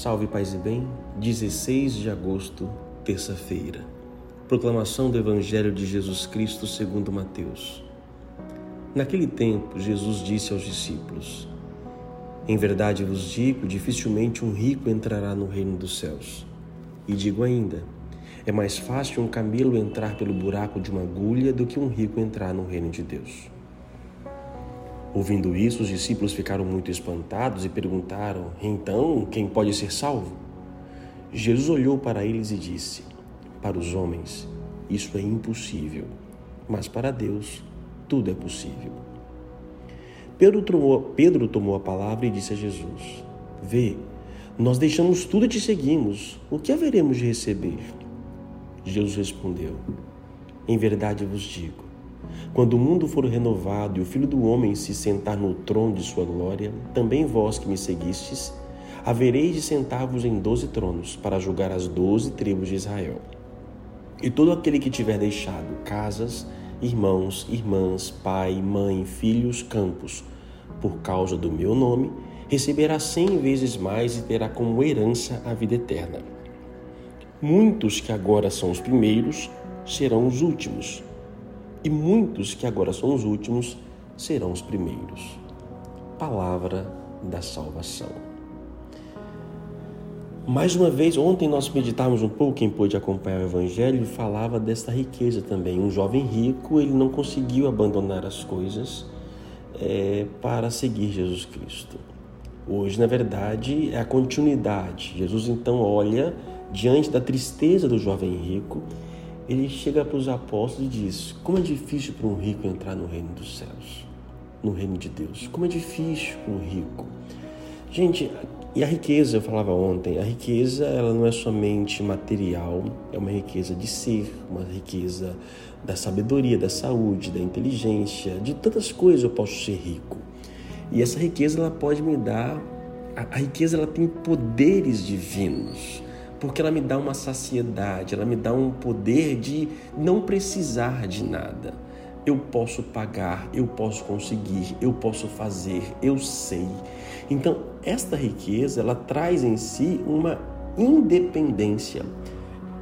Salve Paz e Bem, 16 de agosto, terça-feira. Proclamação do Evangelho de Jesus Cristo segundo Mateus. Naquele tempo, Jesus disse aos discípulos: Em verdade vos digo, dificilmente um rico entrará no reino dos céus. E digo ainda: é mais fácil um camelo entrar pelo buraco de uma agulha do que um rico entrar no reino de Deus. Ouvindo isso, os discípulos ficaram muito espantados e perguntaram: Então, quem pode ser salvo? Jesus olhou para eles e disse: Para os homens, isso é impossível, mas para Deus, tudo é possível. Pedro tomou, Pedro tomou a palavra e disse a Jesus: Vê, nós deixamos tudo e te seguimos. O que haveremos de receber? Jesus respondeu: Em verdade vos digo quando o mundo for renovado e o Filho do Homem se sentar no trono de sua glória, também vós que me seguistes, havereis de sentar-vos em doze tronos para julgar as doze tribos de Israel. E todo aquele que tiver deixado casas, irmãos, irmãs, pai, mãe, filhos, campos, por causa do meu nome, receberá cem vezes mais e terá como herança a vida eterna. Muitos que agora são os primeiros serão os últimos e muitos que agora são os últimos serão os primeiros. Palavra da salvação. Mais uma vez, ontem nós meditávamos um pouco, quem pôde acompanhar o Evangelho, falava desta riqueza também. Um jovem rico, ele não conseguiu abandonar as coisas é, para seguir Jesus Cristo. Hoje, na verdade, é a continuidade. Jesus então olha diante da tristeza do jovem rico ele chega para os apóstolos e diz: Como é difícil para um rico entrar no reino dos céus, no reino de Deus. Como é difícil para um rico. Gente, e a riqueza, eu falava ontem, a riqueza ela não é somente material, é uma riqueza de ser, uma riqueza da sabedoria, da saúde, da inteligência, de tantas coisas eu posso ser rico. E essa riqueza ela pode me dar, a, a riqueza ela tem poderes divinos porque ela me dá uma saciedade, ela me dá um poder de não precisar de nada. Eu posso pagar, eu posso conseguir, eu posso fazer, eu sei. Então, esta riqueza, ela traz em si uma independência,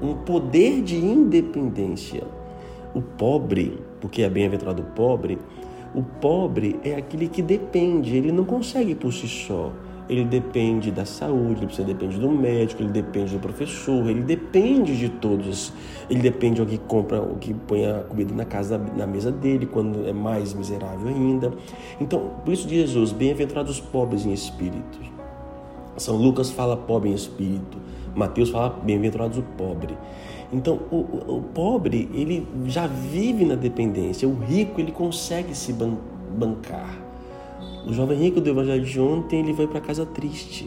um poder de independência. O pobre, porque é bem-aventurado o pobre, o pobre é aquele que depende, ele não consegue por si só ele depende da saúde, ele depende do médico, ele depende do professor, ele depende de todos. Ele depende de alguém que compra, o que põe a comida na casa, na mesa dele, quando é mais miserável ainda. Então, por isso de Jesus, bem-aventurados os pobres em espírito. São Lucas fala pobre em espírito, Mateus fala bem-aventurados o pobre. Então, o, o, o, pobre, ele já vive na dependência, o rico, ele consegue se ban bancar. O jovem rico do evangelho de ontem, ele foi para casa triste,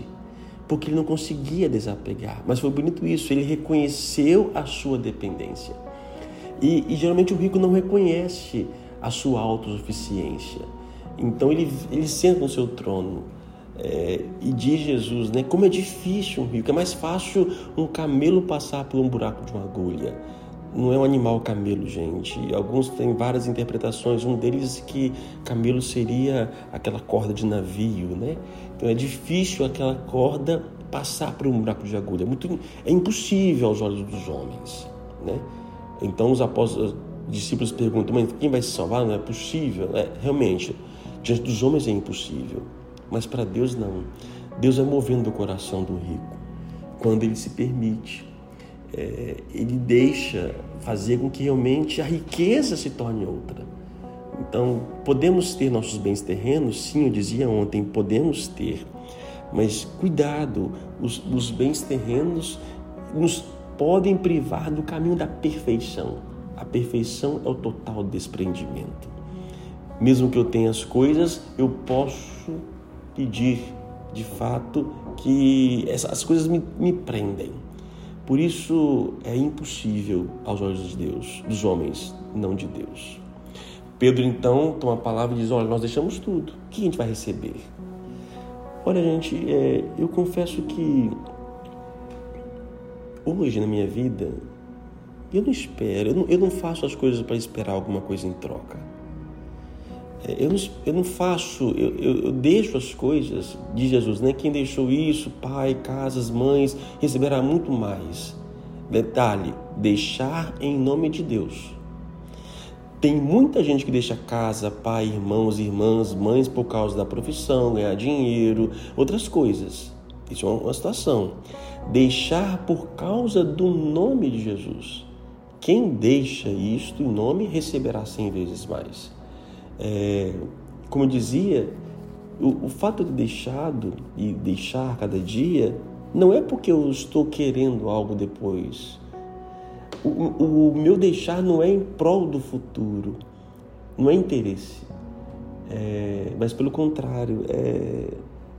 porque ele não conseguia desapegar. Mas foi bonito isso, ele reconheceu a sua dependência. E, e geralmente o rico não reconhece a sua autossuficiência. Então ele, ele senta no seu trono é, e diz Jesus, né, como é difícil um rico, é mais fácil um camelo passar por um buraco de uma agulha não é um animal camelo, gente. Alguns têm várias interpretações. Um deles é que camelo seria aquela corda de navio, né? Então é difícil aquela corda passar por um buraco de agulha. É, muito, é impossível aos olhos dos homens, né? Então os apóstolos, os discípulos perguntam, mas quem vai se salvar? Não é possível. É, realmente, diante dos homens é impossível, mas para Deus não. Deus é movendo o coração do rico quando ele se permite é, ele deixa fazer com que realmente a riqueza se torne outra. Então, podemos ter nossos bens terrenos? Sim, eu dizia ontem, podemos ter. Mas cuidado, os, os bens terrenos nos podem privar do caminho da perfeição. A perfeição é o total desprendimento. Mesmo que eu tenha as coisas, eu posso pedir de fato que essas coisas me, me prendem. Por isso é impossível aos olhos de Deus, dos homens, não de Deus. Pedro então toma a palavra e diz: Olha, nós deixamos tudo, o que a gente vai receber? Olha, gente, é, eu confesso que hoje na minha vida eu não espero, eu não, eu não faço as coisas para esperar alguma coisa em troca. É, eu não, eu não faço, eu, eu, eu, deixo as coisas de Jesus, né? Quem deixou isso, pai, casas, mães, receberá muito mais. Detalhe: deixar em nome de Deus. Tem muita gente que deixa casa, pai, irmãos, irmãs, mães por causa da profissão, ganhar dinheiro, outras coisas. Isso é uma situação. Deixar por causa do nome de Jesus. Quem deixa isto em nome receberá cem vezes mais. É, como eu dizia, o, o fato de deixado e deixar cada dia não é porque eu estou querendo algo depois. O, o, o meu deixar não é em prol do futuro, não é interesse, é, mas pelo contrário, é,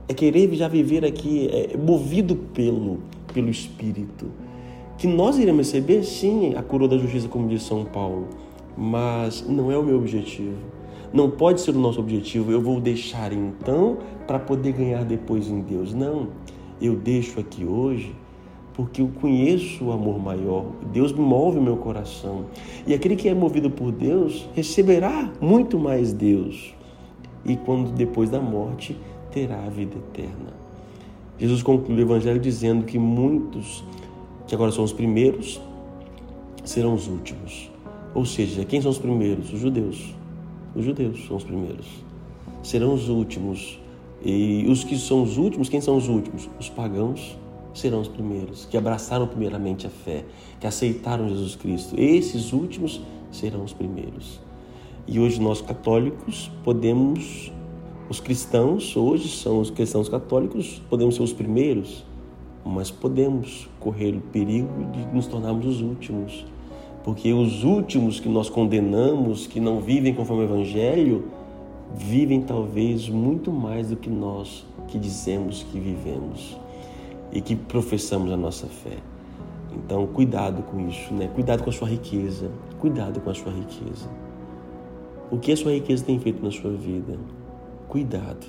é, querer já viver aqui, é, movido pelo, pelo Espírito. Que nós iremos receber, sim, a coroa da justiça, como diz São Paulo, mas não é o meu objetivo. Não pode ser o nosso objetivo. Eu vou deixar então para poder ganhar depois em Deus. Não. Eu deixo aqui hoje porque eu conheço o amor maior. Deus move o meu coração. E aquele que é movido por Deus receberá muito mais Deus. E quando depois da morte terá a vida eterna. Jesus conclui o evangelho dizendo que muitos que agora são os primeiros serão os últimos. Ou seja, quem são os primeiros? Os judeus. Os judeus são os primeiros. Serão os últimos. E os que são os últimos, quem são os últimos? Os pagãos serão os primeiros, que abraçaram primeiramente a fé, que aceitaram Jesus Cristo. Esses últimos serão os primeiros. E hoje nós católicos podemos, os cristãos hoje são os cristãos católicos, podemos ser os primeiros, mas podemos correr o perigo de nos tornarmos os últimos. Porque os últimos que nós condenamos, que não vivem conforme o Evangelho, vivem talvez muito mais do que nós que dizemos que vivemos e que professamos a nossa fé. Então, cuidado com isso, né? Cuidado com a sua riqueza, cuidado com a sua riqueza. O que a sua riqueza tem feito na sua vida? Cuidado.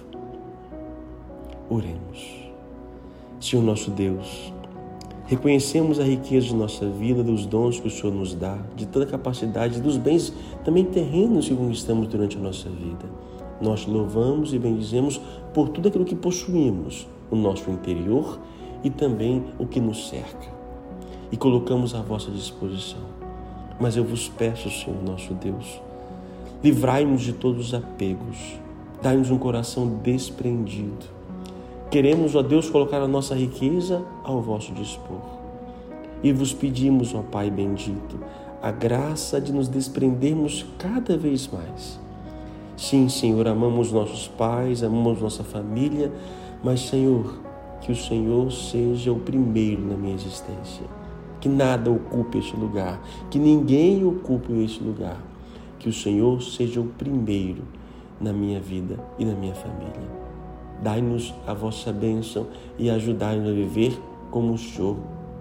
Oremos. Senhor nosso Deus, reconhecemos a riqueza de nossa vida, dos dons que o Senhor nos dá, de toda a capacidade, dos bens também terrenos que conquistamos durante a nossa vida. Nós louvamos e bendizemos por tudo aquilo que possuímos, o nosso interior e também o que nos cerca. E colocamos à vossa disposição. Mas eu vos peço, Senhor nosso Deus, livrai-nos de todos os apegos, dai-nos um coração desprendido. Queremos, ó Deus, colocar a nossa riqueza ao vosso dispor. E vos pedimos, ó Pai bendito, a graça de nos desprendermos cada vez mais. Sim, Senhor, amamos nossos pais, amamos nossa família, mas, Senhor, que o Senhor seja o primeiro na minha existência. Que nada ocupe este lugar, que ninguém ocupe este lugar. Que o Senhor seja o primeiro na minha vida e na minha família. Dai-nos a vossa bênção e ajudai-nos a viver como o Senhor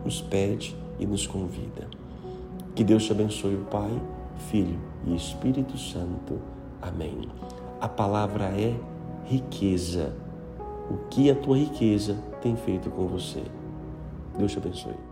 nos pede e nos convida. Que Deus te abençoe, Pai, Filho e Espírito Santo. Amém. A palavra é riqueza. O que a tua riqueza tem feito com você. Deus te abençoe.